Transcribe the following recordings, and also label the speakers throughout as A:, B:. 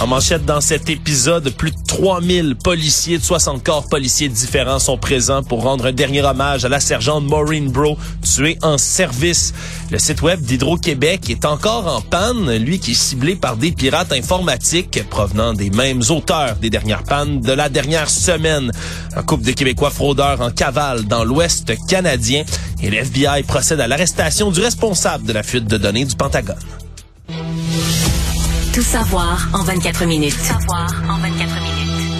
A: En manchette dans cet épisode, plus de 3000 policiers de 60 corps policiers différents sont présents pour rendre un dernier hommage à la sergente Maureen Bro, tuée en service. Le site web d'Hydro-Québec est encore en panne, lui qui est ciblé par des pirates informatiques provenant des mêmes auteurs des dernières pannes de la dernière semaine. Un couple de Québécois fraudeurs en cavale dans l'Ouest canadien et le FBI procède à l'arrestation du responsable de la fuite de données du Pentagone.
B: Tout savoir en 24 minutes. Tout savoir en 24 minutes.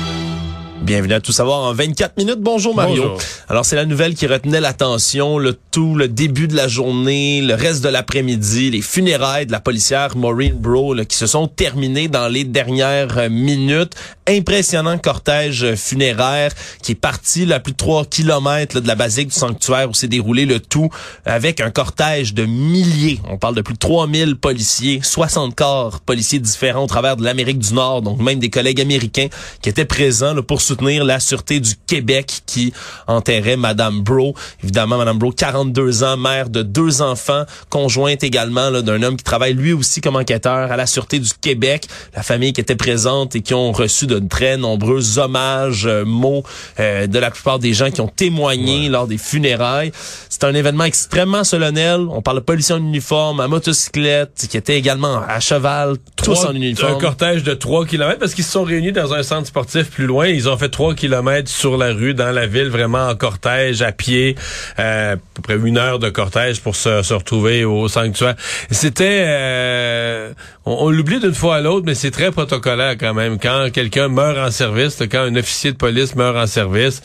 A: Bienvenue à Tout savoir en 24 minutes. Bonjour Mario.
C: Bonjour.
A: Alors c'est la nouvelle qui retenait l'attention, le tout, le début de la journée, le reste de l'après-midi, les funérailles de la policière Maureen Bro là, qui se sont terminées dans les dernières euh, minutes. Impressionnant cortège euh, funéraire qui est parti là, à plus de 3 kilomètres de la basique du sanctuaire où s'est déroulé le tout avec un cortège de milliers. On parle de plus de 3000 policiers, 60 corps policiers différents au travers de l'Amérique du Nord, donc même des collègues américains qui étaient présents là, pour soutenir la Sûreté du Québec qui enterrait Madame Bro. Évidemment, Madame Bro, 42 ans, mère de deux enfants, conjointe également d'un homme qui travaille lui aussi comme enquêteur à la Sûreté du Québec. La famille qui était présente et qui ont reçu de très nombreux hommages, euh, mots euh, de la plupart des gens qui ont témoigné lors des funérailles. C'est un événement extrêmement solennel. On parle de policiers en uniforme, à motocyclette, qui étaient également à cheval, tous en uniforme.
C: Un cortège de 3 km parce qu'ils se sont réunis dans un centre sportif plus loin. Ils ont fait 3 km sur la rue, dans la ville, vraiment en cortège, à pied. Euh, à peu près une heure de cortège pour se, retrouver au sanctuaire. C'était... euh, on l'oublie d'une fois à l'autre, mais c'est très protocolaire quand même. Quand quelqu'un meurt en service, quand un officier de police meurt en service,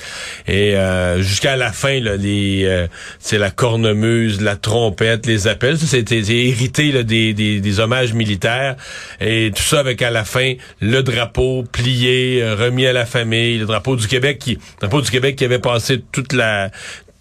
C: et euh, jusqu'à la fin, là, les, euh, c'est la cornemuse, la trompette, les appels, c'était hérité là, des, des, des hommages militaires, et tout ça avec à la fin le drapeau plié, euh, remis à la famille, le drapeau du Québec qui, le drapeau du Québec qui avait passé toute la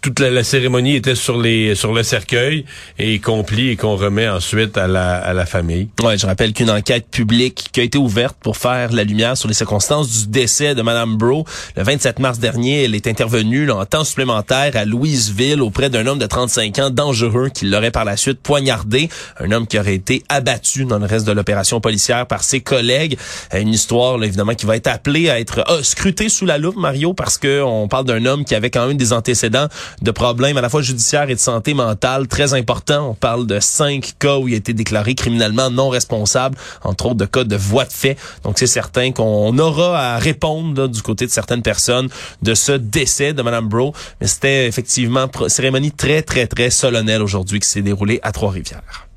C: toute la, la cérémonie était sur les sur le cercueil et qu'on plie et qu'on remet ensuite à la à la famille.
A: Ouais, je rappelle qu'une enquête publique qui a été ouverte pour faire la lumière sur les circonstances du décès de Madame Bro le 27 mars dernier, elle est intervenue là, en temps supplémentaire à Louisville auprès d'un homme de 35 ans dangereux qui l'aurait par la suite poignardé, un homme qui aurait été abattu dans le reste de l'opération policière par ses collègues. Euh, Une histoire là, évidemment qui va être appelée à être ah, scrutée sous la loupe Mario parce que on parle d'un homme qui avait quand même des antécédents de problèmes à la fois judiciaires et de santé mentale très importants. On parle de cinq cas où il a été déclaré criminellement non responsable, entre autres de cas de voie de fait. Donc c'est certain qu'on aura à répondre là, du côté de certaines personnes de ce décès de Madame Bro. Mais c'était effectivement pro- cérémonie très très très solennelle aujourd'hui qui s'est déroulée à Trois-Rivières.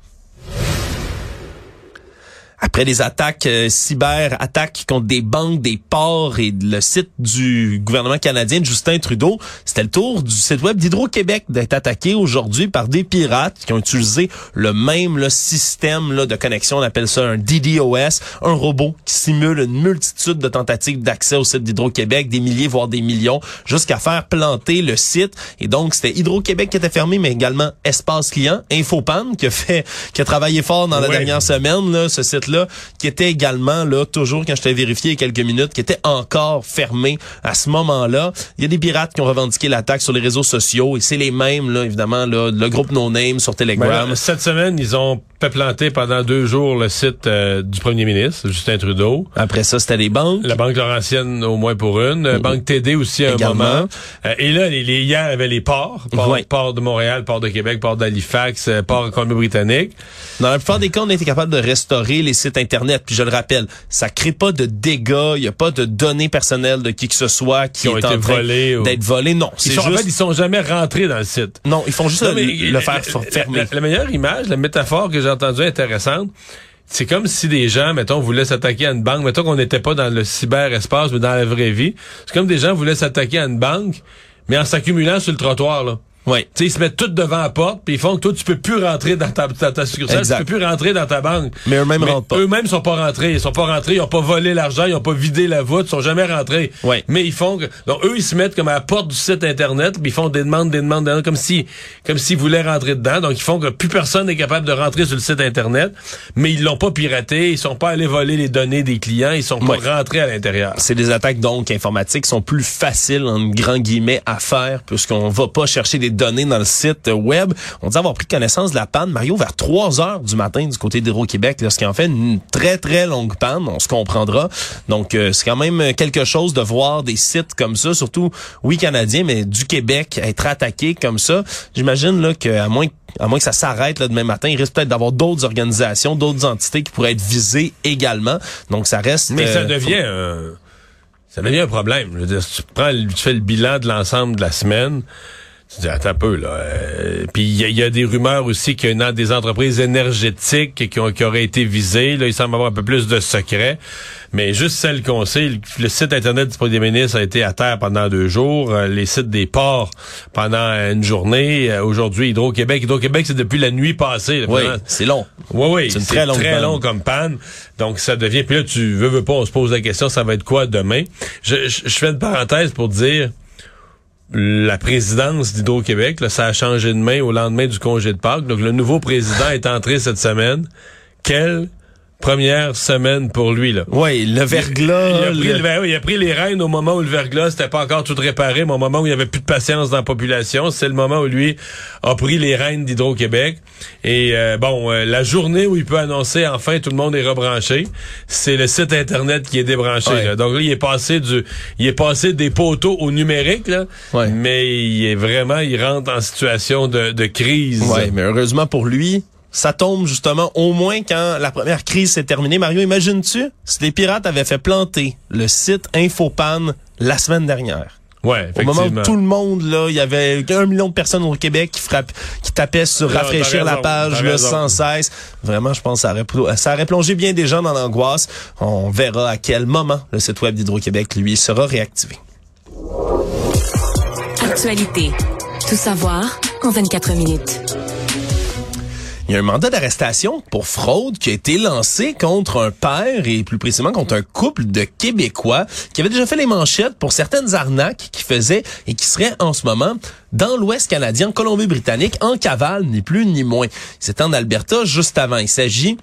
A: Après des attaques euh, cyber, attaques contre des banques, des ports et le site du gouvernement canadien de Justin Trudeau, c'était le tour du site web d'Hydro-Québec d'être attaqué aujourd'hui par des pirates qui ont utilisé le même là, système là, de connexion, on appelle ça un DDoS, un robot qui simule une multitude de tentatives d'accès au site d'Hydro-Québec, des milliers voire des millions, jusqu'à faire planter le site. Et donc c'était Hydro-Québec qui était fermé, mais également Espace Client, Infopan qui a fait, qui a travaillé fort dans la
C: Ouais.
A: dernière semaine, là, ce site-là, qui était également, là, toujours quand je t'ai vérifié il y a quelques minutes, qui était encore fermé à ce moment-là. Il y a des pirates qui ont revendiqué l'attaque sur les réseaux sociaux et c'est les mêmes, là, évidemment, là, le groupe No Name sur
C: Ben
A: Telegram.
C: là, cette semaine, ils ont fait planter pendant deux jours le site euh, du premier ministre, Justin Trudeau.
A: Après ça, c'était les banques.
C: La Banque Laurentienne, au moins pour une. Euh, Banque TD aussi à un moment. Euh, et là, les, les, hier, il y avait les ports. Port, port de Montréal, port de Québec, port d'Halifax, euh, port Colombie-Britannique.
A: Dans la plupart des cas, on a été capable de restaurer les sites Internet. Puis je le rappelle, ça crée pas de dégâts. Il n'y a pas de données personnelles de qui que ce soit qui,
C: Qui ont
A: est
C: été
A: en train
C: ou-
A: d'être volé. Non,
C: Ils sont,
A: juste...
C: En fait, ils sont jamais rentrés dans le site.
A: Non, ils font juste
C: Non,
A: le, faire
C: la-
A: fermer.
C: La, la meilleure image, la métaphore que j'ai c'est comme si des gens, mettons, voulaient s'attaquer à une banque. Mettons qu'on n'était pas dans le cyberespace, mais dans la vraie vie. C'est comme des gens voulaient s'attaquer à une banque, mais en s'accumulant sur le trottoir, là.
A: Oui.
C: Tu sais, ils se mettent tout devant la porte, puis ils font que toi, tu peux plus rentrer dans ta, dans ta succursale,
A: Exact.
C: tu peux plus rentrer dans ta banque.
A: Mais eux-mêmes rentrent pas.
C: Eux-mêmes sont pas rentrés. Ils sont pas rentrés, ils ont pas volé l'argent, ils ont pas vidé la voûte, ils sont jamais rentrés.
A: Oui.
C: Mais ils font que, donc eux, ils se mettent comme à la porte du site Internet, puis ils font des demandes, des demandes, des demandes, comme si, comme s'ils voulaient rentrer dedans. Donc, ils font que plus personne n'est capable de rentrer sur le site Internet, mais ils l'ont pas piraté, ils sont pas allés voler les données des clients, ils sont pas rentrés à l'intérieur.
A: C'est des attaques donc informatiques qui sont plus faciles en grand guillemets à faire puisqu'on va pas chercher des données dans le site web. On dit avoir pris connaissance de la panne Mario vers 3 heures du matin du côté d'Hydro-Québec lorsqu'il en fait une très très longue panne, on se comprendra. Donc euh, c'est quand même quelque chose de voir des sites comme ça surtout oui canadiens mais du Québec être attaqué comme ça. J'imagine là que à moins à moins que ça s'arrête là demain matin, il risque peut-être d'avoir d'autres organisations, d'autres entités qui pourraient être visées également. Donc ça reste
C: Mais ça
A: euh,
C: devient un, ça devient un problème. Je veux dire, si tu prends, tu fais le bilan de l'ensemble de la semaine. Tu dis, attends un peu, là. euh, Puis il y, y a des rumeurs aussi qu'il y a une- des entreprises énergétiques qui, ont, qui auraient été visées. Là, il semble avoir un peu plus de secrets. Mais juste celle qu'on sait, le, le site Internet du Premier ministre a été à terre pendant deux jours. euh, les sites des ports pendant une journée. Euh, Aujourd'hui, Hydro-Québec. Hydro-Québec, c'est depuis la nuit passée. là,
A: Oui, c'est long.
C: Oui, oui,
A: C'est une très longue panne.
C: long comme panne. Donc, ça devient... Puis là, tu veux, veux pas, on se pose la question, ça va être quoi demain? Je, je, je fais une parenthèse pour dire la présidence d'Hydro-Québec, ça a changé de main au lendemain du congé de Pâques. Donc, le nouveau président est entré cette semaine. Quelle première semaine pour lui, là.
A: Oui, le verglas.
C: Il a, pris,
A: le-
C: le- oui, il a pris les rênes au moment où le verglas n'était pas encore tout réparé, mais au moment où il y avait plus de patience dans la population. C'est le moment où lui a pris les rênes d'Hydro-Québec. Et euh, bon, euh, la journée où il peut annoncer enfin tout le monde est rebranché, c'est le site internet qui est débranché.
A: Ouais.
C: là. Donc là, il est passé du, il est passé des poteaux au numérique, là,
A: Ouais.
C: mais il est vraiment, il rentre en situation de, de crise.
A: Ouais, mais heureusement pour lui, ça tombe justement au moins quand la première crise s'est terminée. Mario, imagines-tu si les pirates avaient fait planter le site Infopan la semaine dernière?
C: Ouais,
A: Au moment où tout le monde, là, il y avait un million de personnes au Québec qui frappent, qui tapaient sur
C: Non,
A: rafraîchir la page là, sans cesse. Vraiment, je pense que ça aurait, ça aurait plongé bien des gens dans l'angoisse. On verra à quel moment le site web d'Hydro-Québec, lui, sera réactivé.
B: Actualité. Tout savoir en 24 minutes.
A: Il y a un mandat d'arrestation pour fraude qui a été lancé contre un père et plus précisément contre un couple de Québécois qui avait déjà fait les manchettes pour certaines arnaques qu'ils faisaient et qui seraient en ce moment dans l'Ouest canadien, en Colombie-Britannique, en cavale, ni plus ni moins. C'était en Alberta juste avant. Il s'agit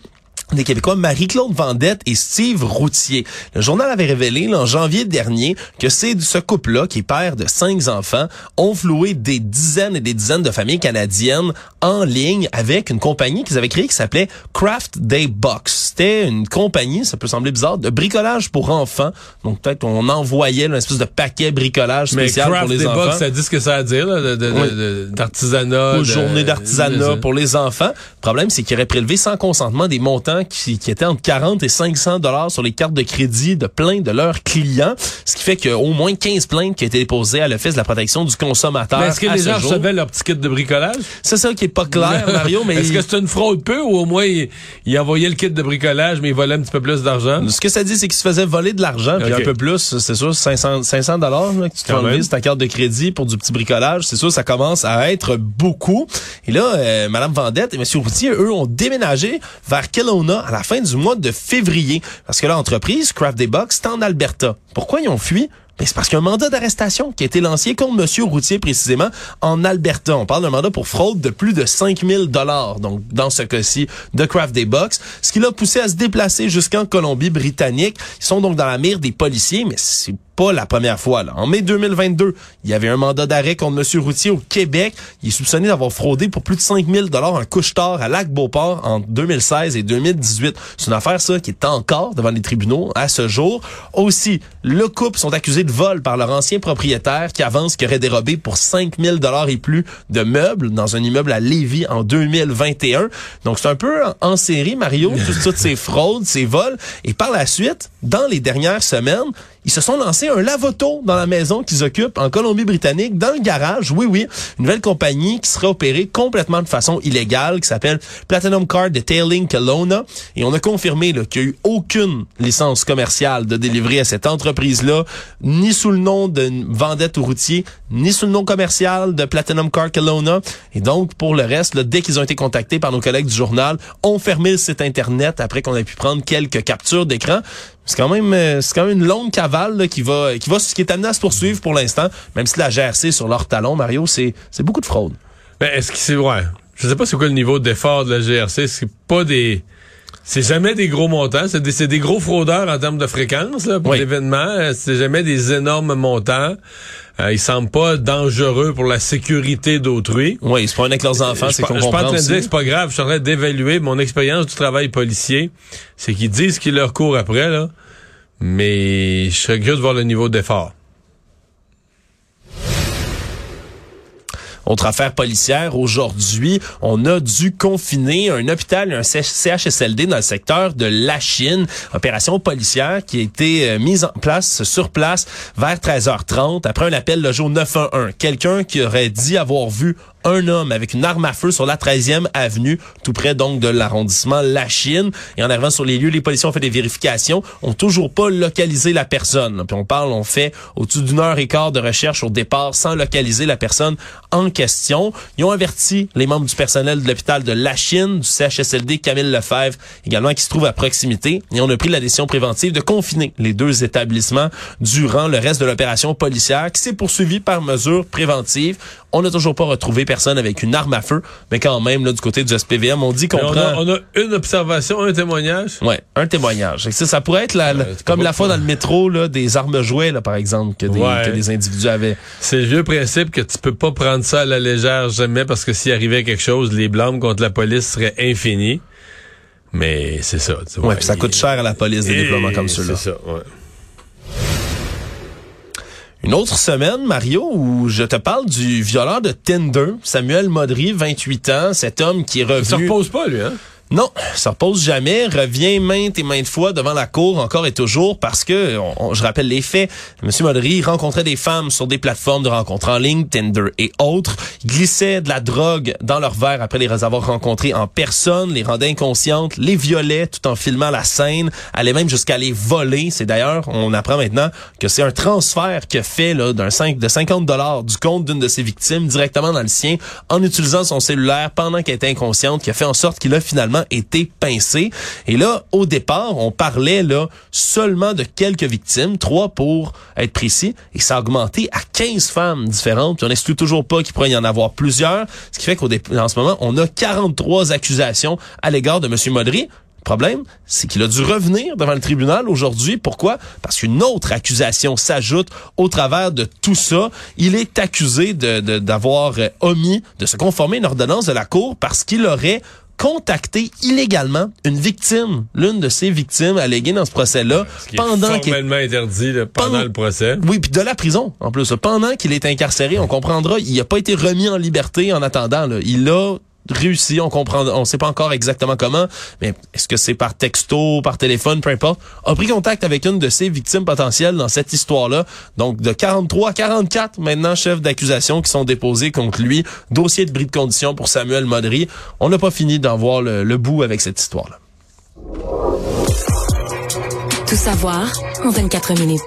A: des Québécois Marie-Claude Vendette et Steve Routier. Le journal avait révélé là, en janvier dernier que c'est ce couple-là, qui est père de cinq enfants, ont floué des dizaines et des dizaines de familles canadiennes en ligne avec une compagnie qu'ils avaient créée qui s'appelait Craft Day Box. C'était une compagnie, ça peut sembler bizarre, de bricolage pour enfants. Donc peut-être qu'on envoyait là, une espèce de paquet bricolage
C: Mais
A: spécial
C: craft
A: pour les
C: des
A: enfants.
C: box, ça dit ce que ça a à dire, là, de- de-
A: Oui.
C: de- d'artisanat.
A: Journées d'artisanat pour les enfants. Le problème, c'est qu'il aurait prélevé sans consentement des montants qui, qui étaient entre 40 et 500 dollars sur les cartes de crédit de plein de leurs clients. Ce qui fait qu'il y a au moins 15 plaintes qui ont été déposées à l'Office de la protection du consommateur.
C: Est-ce que les gens
A: jour.
C: recevaient leur petit kit de bricolage?
A: C'est ça qui est pas clair, Mario, mais
C: Est-ce que c'est une fraude peu ou au moins il, il envoyait le kit de bricolage mais il volait un petit peu plus d'argent?
A: Ce que ça dit, c'est qu'il se faisait voler de l'argent, puis
C: Ok.
A: un peu plus, c'est sûr, 500 500 dollars que tu te enlever ta carte de crédit pour du petit bricolage. C'est sûr, ça commence à être beaucoup. Et là, euh, Madame Vendette et Monsieur Routier, eux, ont déménagé vers Kelowna à la fin du mois de février, parce que l'entreprise Craft Day Box, c'est en Alberta. Pourquoi ils ont fui? Ben, c'est parce qu'il y a un mandat d'arrestation qui a été lancé contre Monsieur Routier précisément en Alberta. On parle d'un mandat pour fraude de plus de 5000 dollars. Donc, dans ce cas-ci, de Craft Day Box. Ce qui l'a poussé à se déplacer jusqu'en Colombie-Britannique. Ils sont donc dans la mire des policiers, mais c'est pas la première fois. En mai 2022, il y avait un mandat d'arrêt contre Monsieur Routier au Québec. Il est soupçonné d'avoir fraudé pour plus de 5000 dollars un couche-tard à Lac-Beauport en 2016 et 2018. C'est une affaire, ça, qui est encore devant les tribunaux à ce jour. Aussi, le couple sont accusés de vol par leur ancien propriétaire qui avance qu'il aurait dérobé pour 5000 dollars et plus de meubles dans un immeuble à Lévis en 2021. Donc, c'est un peu en, en série, Mario, toutes ces fraudes, ces vols. Et par la suite, dans les dernières semaines, ils se sont lancés un lavoto dans la maison qu'ils occupent en Colombie-Britannique, dans le garage. Oui, oui, une nouvelle compagnie qui serait opérée complètement de façon illégale, qui s'appelle Platinum Card Detailing Kelowna. Et on a confirmé qu'il n'y a eu aucune licence commerciale de délivrer à cette entreprise-là, ni sous le nom de vendette ou routier, ni sous le nom commercial de Platinum Card Kelowna. Et donc, pour le reste, dès qu'ils ont été contactés par nos collègues du journal, ont fermé le site Internet après qu'on ait pu prendre quelques captures d'écran. C'est quand même euh, c'est quand même une longue cavale qui va qui va qui est amenée à se poursuivre pour l'instant, même si la GRC sur leur talon, Mario, c'est beaucoup de fraude.
C: Mais est-ce que c'est ouais, je sais pas c'est quoi le niveau d'effort de la GRC, c'est pas des c'est jamais des gros montants, c'est des, des, gros fraudeurs en termes de fréquence là, pour l'événement. C'est jamais des énormes montants. Euh, ils semblent pas dangereux pour la sécurité d'autrui.
A: Oui, ils se prennent avec leurs enfants, c'est qu'on. Je suis
C: pas
A: en train
C: de dire que c'est pas grave. Je suis en train d'évaluer mon expérience du travail policier. C'est qu'ils disent qu'ils leur courent après là, mais je serais curieux de voir le niveau d'effort.
A: Autre affaire policière, aujourd'hui, on a dû confiner un hôpital un CHSLD dans le secteur de la Chine. Opération policière qui a été euh, mise en place sur place vers 13h30 après un appel logé au 911. Quelqu'un qui aurait dit avoir vu un homme avec une arme à feu sur la 13e avenue, tout près donc de l'arrondissement La Chine. Et en arrivant sur les lieux, les policiers ont fait des vérifications, ont toujours pas localisé la personne. Puis on parle, on fait au-dessus d'une heure et quart de recherche au départ sans localiser la personne en question. Ils ont averti les membres du personnel de l'hôpital de La Chine, du CHSLD Camille Lefebvre, également qui se trouve à proximité. Et on a pris la décision préventive de confiner les deux établissements durant le reste de l'opération policière qui s'est poursuivie par mesure préventive. On n'a toujours pas retrouvé personne avec une arme à feu, mais quand même, là, du côté du SPVM, on dit qu'on prend...
C: on a une observation, un témoignage?
A: Ouais, un témoignage. Ça, ça pourrait être la, comme la fois dans le métro, là, des armes jouets, là, par exemple, que des, que des individus avaient.
C: C'est le vieux principe que tu peux pas prendre ça à la légère jamais, parce que s'il arrivait quelque chose, les blâmes contre la police seraient infinis. Mais c'est ça.
A: ouais, puis ça coûte cher à la police des déploiements comme ceux-là.
C: C'est ça, ouais.
A: Une autre semaine, Mario, où je te parle du violeur de Tinder, Samuel Modry, 28 ans, cet homme qui est revenu... Il
C: se repose pas, lui, hein?
A: Non, ça repose jamais, revient maintes et maintes fois devant la cour encore et toujours parce que, je rappelle les faits, M. Modry rencontrait des femmes sur des plateformes de rencontres en ligne, Tinder et autres, glissait de la drogue dans leur verre après les avoir rencontrées en personne, les rendait inconscientes, les violait tout en filmant la scène, allait même jusqu'à les voler. C'est d'ailleurs, on apprend maintenant que c'est un transfert que fait là d'un 5 de 50 dollars du compte d'une de ses victimes directement dans le sien en utilisant son cellulaire pendant qu'elle était inconsciente, qui a fait en sorte qu'il a finalement été pincé. Et là, au départ, on parlait là seulement de quelques victimes, trois pour être précis, et ça a augmenté à 15 femmes différentes. Puis on n'exclut toujours pas qu'il pourrait y en avoir plusieurs, ce qui fait qu'en ce moment, on a 43 accusations à l'égard de M. Modry. Le problème, c'est qu'il a dû revenir devant le tribunal aujourd'hui. Pourquoi? Parce qu'une autre accusation s'ajoute au travers de tout ça. Il est accusé d'avoir de, omis de se conformer à une ordonnance de la Cour parce qu'il aurait contacté illégalement une victime, l'une de ses victimes alléguées dans ce procès-là,
C: pendant qu'il formellement interdit pendant, le procès.
A: Oui, puis de la prison en plus. Pendant qu'il est incarcéré, on comprendra, il n'a pas été remis en liberté en attendant. Là. Il a réussi, on comprend, on sait pas encore exactement comment, mais est-ce que c'est par texto, par téléphone, peu importe, a pris contact avec une de ses victimes potentielles dans cette histoire-là. Donc, de 43 à 44, maintenant, chefs d'accusation qui sont déposés contre lui. Dossier de bris de condition pour Samuel Modry. On n'a pas fini d'en voir le, le bout avec cette histoire-là.
B: Tout savoir en 24 minutes.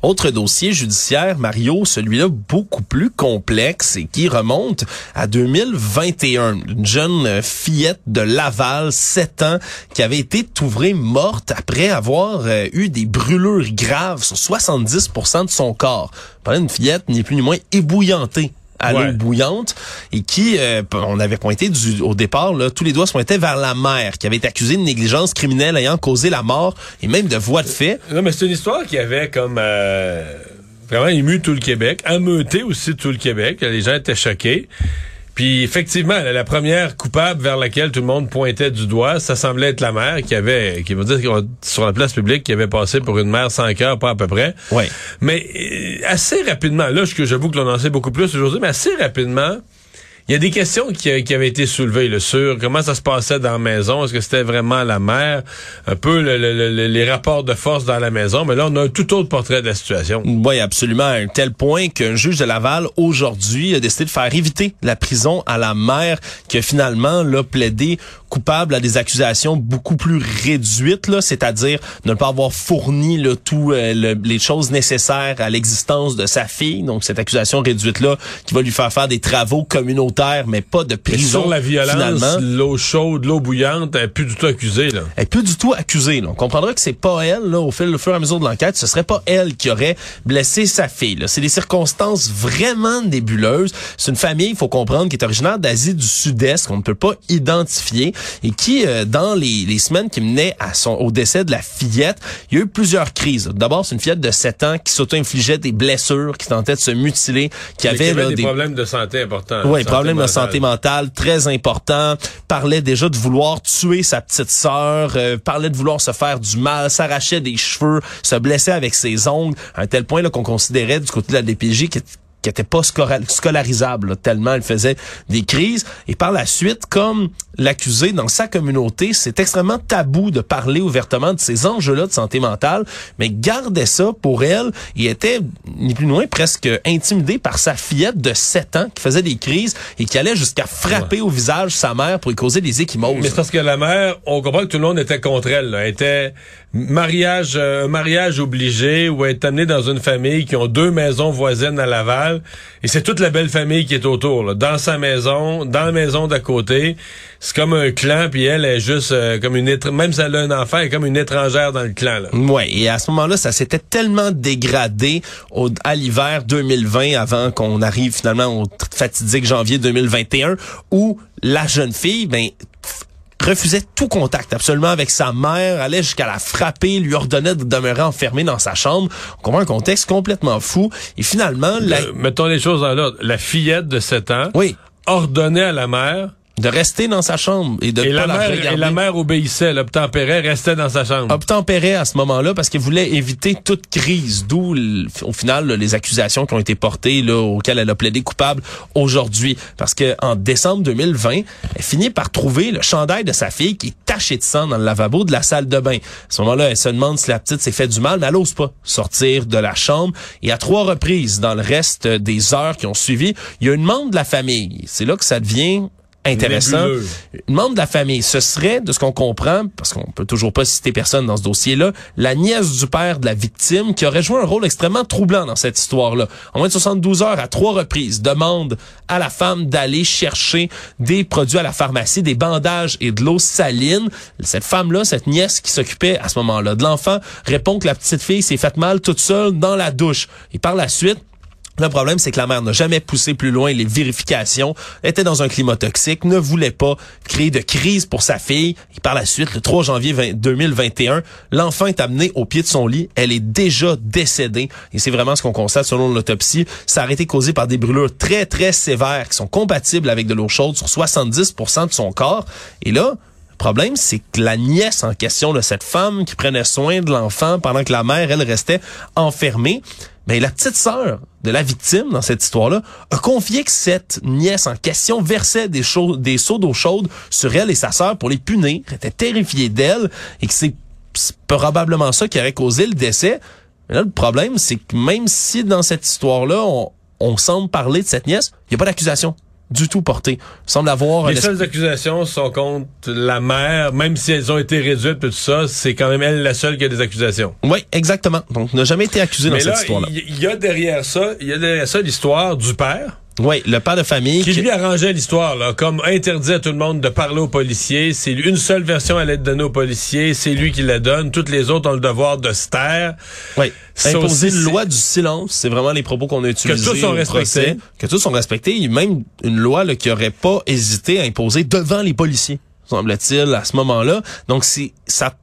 A: Autre dossier judiciaire, Mario, celui-là beaucoup plus complexe et qui remonte à 2021. Une jeune fillette de Laval, 7 ans, qui avait été trouvée morte après avoir euh, eu des brûlures graves sur 70% de son corps. Par une fillette ni plus ni moins ébouillantée à l'eau bouillante et qui, euh, on avait pointé du, au départ, là, tous les doigts se pointaient vers la mère qui avait été accusée de négligence criminelle ayant causé la mort et même de voie de fait.
C: Non, mais c'est une histoire qui avait comme euh, vraiment ému tout le Québec, ameuté aussi tout le Québec. Les gens étaient choqués. Puis effectivement, la première coupable vers laquelle tout le monde pointait du doigt, ça semblait être la mère qui avait, qui veut dire sur la place publique, qui avait passé pour une mère sans cœur, pas à peu près.
A: Oui.
C: Mais euh, assez rapidement, là, j'avoue que l'on en sait beaucoup plus aujourd'hui, mais assez rapidement, Il y a des questions qui, avaient été soulevées là, sur comment ça se passait dans la maison? Est-ce que c'était vraiment la mère? Un peu le, le, les rapports de force dans la maison. Mais là, on a un tout autre portrait de la situation.
A: Oui, absolument. À un tel point qu'un juge de Laval, aujourd'hui, a décidé de faire éviter la prison à la mère qui a finalement là, plaidé coupable à des accusations beaucoup plus réduites, là, c'est-à-dire ne pas avoir fourni là, tout euh, les choses nécessaires à l'existence de sa fille. Donc cette accusation réduite là, qui va lui faire faire des travaux communautaires, mais pas de prison.
C: sur la violence, l'eau chaude, l'eau bouillante, elle est plus du tout accusée. Là.
A: Elle est plus du tout accusée. Là. On comprendra que c'est pas elle, là, au, fil, au fur et à mesure de l'enquête, ce serait pas elle qui aurait blessé sa fille. Là. C'est des circonstances vraiment nébuleuses. C'est une famille, il faut comprendre, qui est originaire d'Asie du Sud-Est, qu'on ne peut pas identifier et qui, euh, dans les, les, semaines qui menaient à son, au décès de la fillette, il y a eu plusieurs crises. D'abord, c'est une fillette de 7 ans qui s'auto-infligeait des blessures, qui tentait de se mutiler, qui avait,
C: avait des, problèmes de santé importants.
A: Oui, problèmes de santé mentale très importants. Parlait déjà de vouloir tuer sa petite sœur, euh, parlait de vouloir se faire du mal, s'arrachait des cheveux, se blessait avec ses ongles, à un tel point qu'on considérait du côté de la DPJ qui était pas scolarisable tellement elle faisait des crises et par la suite comme l'accusé dans sa communauté c'est extrêmement tabou de parler ouvertement de ces enjeux-là de santé mentale mais gardait ça pour elle et était ni plus ni moins presque intimidé par sa fillette de 7 ans qui faisait des crises et qui allait jusqu'à frapper au visage sa mère pour lui causer des échymoses.
C: Mais c'est parce que la mère, on comprend que tout le monde était contre elle. Elle était mariage euh, mariage obligé ou être amenée dans une famille qui ont deux maisons voisines à Laval et c'est toute la belle famille qui est autour là, dans sa maison, dans la maison d'à côté. C'est comme un clan puis elle est juste euh, comme une même si elle a un enfant, elle est comme une étrangère dans le clan là.
A: Ouais, et à ce moment-là, ça s'était tellement dégradé au, à l'hiver 2020 avant qu'on arrive finalement au fatidique janvier 2021 où la jeune fille ben refusait tout contact absolument avec sa mère, allait jusqu'à la frapper, lui ordonnait de demeurer enfermée dans sa chambre. On comprend un contexte complètement fou. Et finalement... La... Euh,
C: mettons les choses dans l'ordre. La fillette de 7 ans
A: oui.
C: ordonnait à la mère
A: de rester dans sa chambre et de
C: et
A: pas
C: la, mère,
A: regarder.
C: Et la mère obéissait, elle obtempérait, restait dans sa chambre.
A: Obtempérait à ce moment-là parce qu'elle voulait éviter toute crise, d'où au final les accusations qui ont été portées là auxquelles elle a plaidé coupable aujourd'hui parce que en décembre 2020, elle finit par trouver le chandail de sa fille qui est taché de sang dans le lavabo de la salle de bain. À ce moment-là, elle se demande si la petite s'est fait du mal, mais elle n'ose pas sortir de la chambre et à trois reprises dans le reste des heures qui ont suivi, il y a une membre de la famille. C'est là que ça devient intéressant. Une membre de la famille, ce serait, de ce qu'on comprend, parce qu'on peut toujours pas citer personne dans ce dossier-là, la nièce du père de la victime qui aurait joué un rôle extrêmement troublant dans cette histoire-là. En moins de 72 heures, à trois reprises, demande à la femme d'aller chercher des produits à la pharmacie, des bandages et de l'eau saline. Cette femme-là, cette nièce qui s'occupait à ce moment-là de l'enfant, répond que la petite fille s'est faite mal toute seule dans la douche. Et par la suite, le problème, c'est que la mère n'a jamais poussé plus loin les vérifications, était dans un climat toxique, ne voulait pas créer de crise pour sa fille. Et par la suite, le 3 janvier 2021, l'enfant est amené au pied de son lit. Elle est déjà décédée. Et c'est vraiment ce qu'on constate selon l'autopsie. Ça a été causé par des brûlures très, très sévères qui sont compatibles avec de l'eau chaude sur 70% de son corps. Et là, le problème, c'est que la nièce en question de cette femme qui prenait soin de l'enfant pendant que la mère, elle, restait enfermée, mais la petite sœur de la victime dans cette histoire-là a confié que cette nièce en question versait des, des seaux d'eau chaude sur elle et sa sœur pour les punir. Était terrifiée d'elle et que c'est probablement ça qui aurait causé le décès. Mais là, le problème, c'est que même si dans cette histoire-là, on, on semble parler de cette nièce, il n'y a pas d'accusation du tout porté. semble avoir
C: les seules accusations sont contre la mère, même si elles ont été réduites et tout ça, c'est quand même elle la seule qui a des accusations.
A: Oui, exactement. Donc n'a jamais été accusée dans cette histoire-là.
C: Il y a derrière ça, il y a derrière ça l'histoire du père
A: oui, le père de famille.
C: Qui, lui arrangeait l'histoire, là, comme interdit à tout le monde de parler aux policiers. C'est une seule version à l'aide donner aux policiers. C'est lui qui la donne. Toutes les autres ont le devoir de se taire.
A: Oui. Imposer une loi du silence, c'est vraiment les propos qu'on a utilisés.
C: Que tous sont respectés.
A: que tous sont respectés. Il y a même une loi là, qui aurait pas hésité à imposer devant les policiers, semble-t-il, à ce moment-là. Donc, c'est ça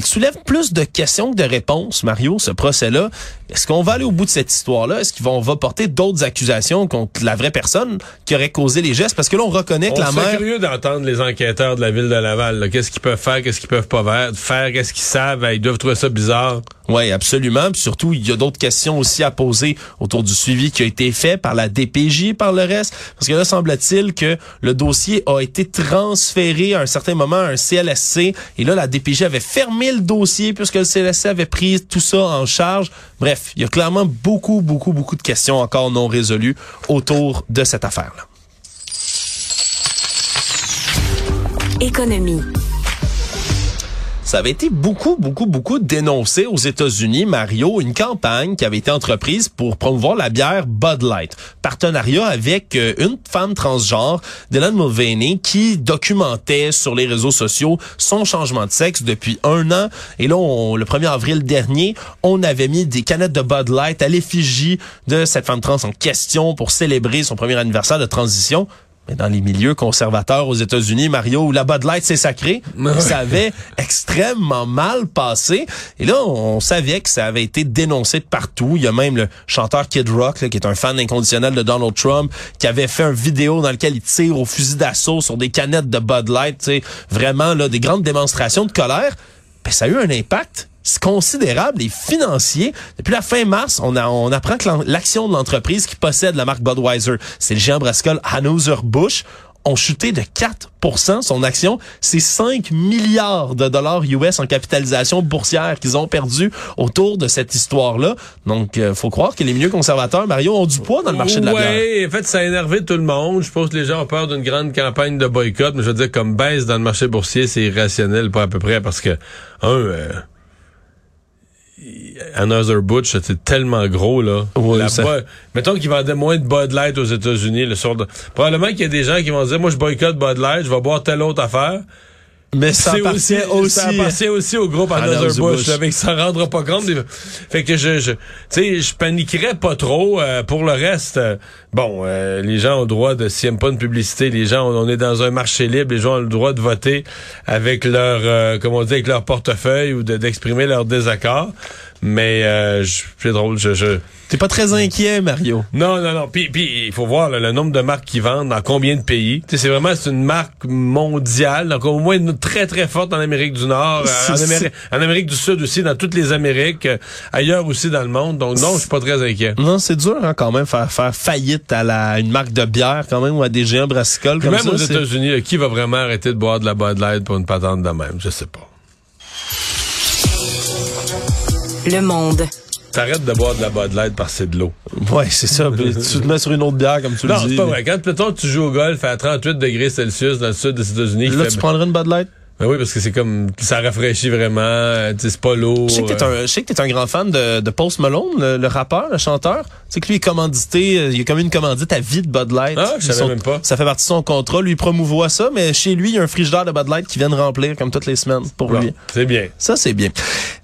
A: soulève plus de questions que de réponses, Mario, ce procès-là. Est-ce qu'on va aller au bout de cette histoire-là? Est-ce qu'on va porter d'autres accusations contre la vraie personne qui aurait causé les gestes? Parce que là, on reconnaît que
C: On
A: la mère...
C: curieux d'entendre les enquêteurs de la ville de Laval. Qu'est-ce qu'ils peuvent faire, qu'est-ce qu'ils peuvent pas faire, faire qu'est-ce qu'ils savent? Ils doivent trouver ça bizarre.
A: Oui, absolument. Puis surtout, il y a d'autres questions aussi à poser autour du suivi qui a été fait par la DPJ, par le reste. Parce que là, semble-t-il que le dossier a été transféré à un certain moment à un CLSC. Et là, la DPJ avait fermé le dossier puisque le CLSC avait pris tout ça en charge. Bref, il y a clairement beaucoup, beaucoup, beaucoup de questions encore non résolues autour de cette affaire-là.
B: Économie.
A: Ça avait été beaucoup, beaucoup, beaucoup dénoncé aux États-Unis, Mario, une campagne qui avait été entreprise pour promouvoir la bière Bud Light. Partenariat avec euh, une femme transgenre, Dylan Mulvaney, qui documentait sur les réseaux sociaux son changement de sexe depuis un an. Et là, on- le 1er avril dernier, on avait mis des canettes de Bud Light à l'effigie de cette femme trans en question pour célébrer son premier anniversaire de transition. Mais dans les milieux conservateurs aux États-Unis, Mario, où la Bud Light, c'est sacré, ça avait extrêmement mal passé. Et là, on savait que ça avait été dénoncé de partout. Il y a même le chanteur Kid Rock, là, qui est un fan inconditionnel de Donald Trump, qui avait fait une vidéo dans lequel il tire au fusil d'assaut sur des canettes de Bud Light. tu sais, Vraiment, là, des grandes démonstrations de colère. Ben, ça a eu un impact considérable et financier. Depuis la fin mars, on, a, on apprend que l'action de l'entreprise qui possède la marque Budweiser, c'est le géant brassicole Anheuser-Busch, ont chuté de 4% son action. C'est 5 milliards de dollars US en capitalisation boursière qu'ils ont perdu autour de cette histoire-là. Donc, euh, faut croire que les milieux conservateurs, Mario, ont du poids dans le marché de la bière.
C: Oui, en fait, ça a énervé tout le monde. Je pense que les gens ont peur d'une grande campagne de boycott, mais je veux dire, comme baisse dans le marché boursier, c'est irrationnel, pas à peu près, parce que, un, euh, Anheuser-Busch, c'est tellement gros, là.
A: Oui,
C: La
A: ça-
C: Mettons qu'ils vendaient moins de Bud Light aux États-Unis. de- Probablement qu'il y a des gens qui vont dire, moi, je boycotte Bud Light, je vais boire telle autre affaire.
A: Mais ça appartient aussi...
C: Ça appartient aussi au groupe.
A: Anheuser-Busch,
C: là, mais il s'en rendra pas compte. des- Fait que je, je tu sais, je paniquerais pas trop. euh, pour le reste, euh, bon, euh, les gens ont le droit de, s'ils aiment pas une publicité, les gens, on, on est dans un marché libre, les gens ont le droit de voter avec leur, euh, comment on dit, avec leur portefeuille ou de- d'exprimer leur désaccord. Mais euh, je- c'est drôle, je, je
A: T'es pas très inquiet, Mario.
C: non, non, non. Puis, puis il faut voir là, le nombre de marques qui vendent dans combien de pays. C'est vraiment c'est une marque mondiale, donc au moins une très très forte en Amérique du Nord, euh, en, Amérique, en Amérique du Sud aussi, dans toutes les Amériques, euh, ailleurs aussi dans le monde. Donc non, je suis pas très inquiet.
A: Non, c'est dur hein, quand même faire faire faillite à la une marque de bière quand même ou à des géants brassicoles comme
C: même
A: ça.
C: aux
A: c'est-
C: États-Unis, qui va vraiment arrêter de boire de la Bud Light pour une patente de même? Je sais pas.
B: Le monde.
C: T'arrêtes de boire de la Bud Light parce que c'est de l'eau.
A: Ouais, c'est ça. Tu te mets sur une autre bière comme tu
C: Non,
A: le dis.
C: c'est pas vrai. Quand mettons, tu joues au golf à 38 degrés Celsius dans le sud des États-Unis,
A: Là,
C: fait-
A: tu prendrais une Bud Light?
C: Ben oui, parce que c'est comme ça rafraîchit vraiment, euh, c'est pas lourd.
A: Je sais que t'es
C: euh.
A: un, je sais que t'es un grand fan de, de Post Malone, le, le rappeur, le chanteur. Sais que lui est commandité, euh, il a comme une commandite à vie de Bud Light.
C: Ah, je savais
A: Son-
C: même pas.
A: Ça fait partie de son contrat. Lui il promouvoit ça, mais chez lui, il y a un frigidaire de Bud Light qui vient de remplir comme toutes les semaines pour
C: Bon,
A: lui.
C: C'est bien.
A: Ça, c'est bien.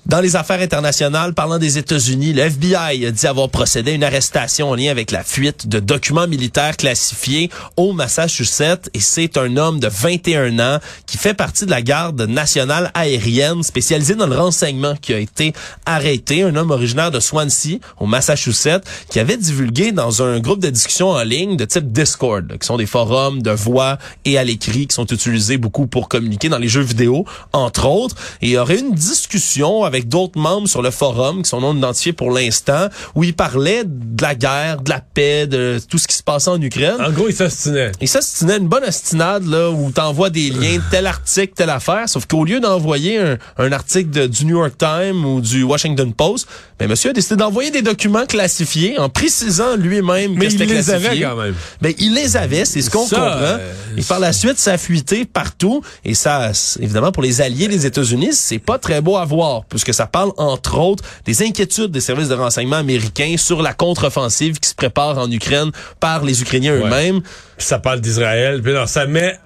A: Dans les affaires internationales, parlant des États-Unis, le FBI a dit avoir procédé à une arrestation en lien avec la fuite de documents militaires classifiés au Massachusetts. Et c'est un homme de 21 ans qui fait partie de la garde nationale aérienne spécialisée dans le renseignement qui a été arrêté. Un homme originaire de Swansea, au Massachusetts, qui avait divulgué dans un groupe de discussion en ligne de type Discord, là, qui sont des forums de voix et à l'écrit qui sont utilisés beaucoup pour communiquer dans les jeux vidéo, entre autres. Et il y aurait une discussion avec d'autres membres sur le forum qui sont non identifiés pour l'instant, où il parlait de la guerre, de la paix, de tout ce qui se passait en Ukraine.
C: En gros, il s'ostinait.
A: Et ça, c'est une bonne ostinade là, où t'envoies des liens, tel article, telle affaire, sauf qu'au lieu d'envoyer un, un article de- du New York Times ou du Washington Post, ben monsieur a décidé d'envoyer des documents classifiés en précisant lui-même que
C: Mais il
A: c'était
C: les
A: classifié.
C: avait quand même.
A: Ben, il les avait, c'est ce qu'on comprend.
C: euh,
A: et par la suite, ça a fuité partout. Et ça, évidemment, pour les alliés des États-Unis, c'est pas très beau à voir, puisque ça parle, entre autres, des inquiétudes des services de renseignement américains sur la contre-offensive qui se prépare en Ukraine par les Ukrainiens
C: Ouais.
A: eux-mêmes.
C: Puis ça parle d'Israël. Puis non, ça met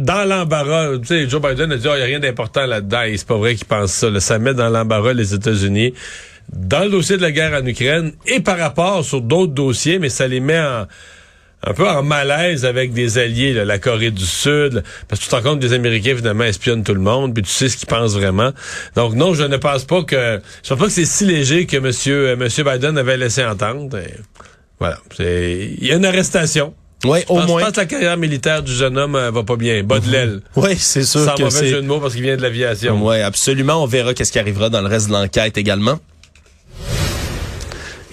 C: dans l'embarras. Tu sais, Joe Biden a dit, il n'y a rien d'important là-dedans. Et c'est pas vrai qu'il pense ça. là. Ça met dans l'embarras les États-Unis. Dans le dossier de la guerre en Ukraine et par rapport sur d'autres dossiers, mais ça les met en, un peu en malaise avec des alliés, là, la Corée du Sud, parce que tu te rends compte que les Américains, évidemment, espionnent tout le monde, puis tu sais ce qu'ils pensent vraiment. Donc non, je ne pense pas que je pense pas que c'est si léger que Monsieur euh, Monsieur Biden avait laissé entendre. Et voilà, il y a une arrestation.
A: Oui, au
C: pense,
A: moins.
C: je pense que la carrière militaire du jeune homme euh, va pas bien. Bas de l'aile.
A: Oui, c'est sûr
C: Sans
A: que
C: mauvais jeu de mots parce qu'il vient de l'aviation.
A: Oui, absolument. On verra qu'est-ce qui arrivera dans le reste de l'enquête également.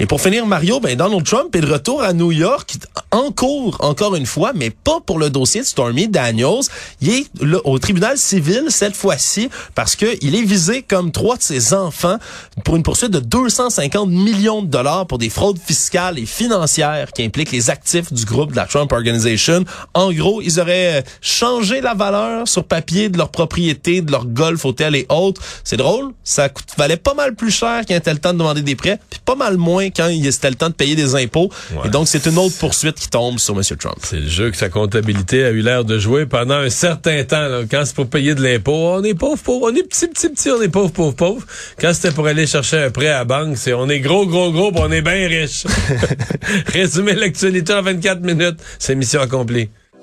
A: Et pour finir, Mario, ben Donald Trump est de retour à New York en cours, encore une fois, mais pas pour le dossier de Stormy Daniels. Il est au tribunal civil cette fois-ci parce que il est visé comme trois de ses enfants pour une poursuite de 250 millions de dollars pour des fraudes fiscales et financières qui impliquent les actifs du groupe de la Trump Organization. En gros, ils auraient euh, changé la valeur sur papier de leur propriété, de leur golf, hôtel et autres. C'est drôle, ça valait pas mal plus cher était le temps de demander des prêts, puis pas mal moins quand il c'était le temps de payer des impôts.
C: Ouais.
A: Et donc, c'est une autre poursuite qui tombe sur M. Trump.
C: C'est le jeu que sa comptabilité a eu l'air de jouer pendant un certain temps. là. Quand c'est pour payer de l'impôt, on est pauvre, pauvre, on est petit, petit, petit, on est pauvre, pauvre, pauvre. Quand c'était pour aller chercher un prêt à la banque, c'est on est gros, gros, gros, on est bien riche. Résumer l'actualité en 24 minutes, c'est mission accomplie.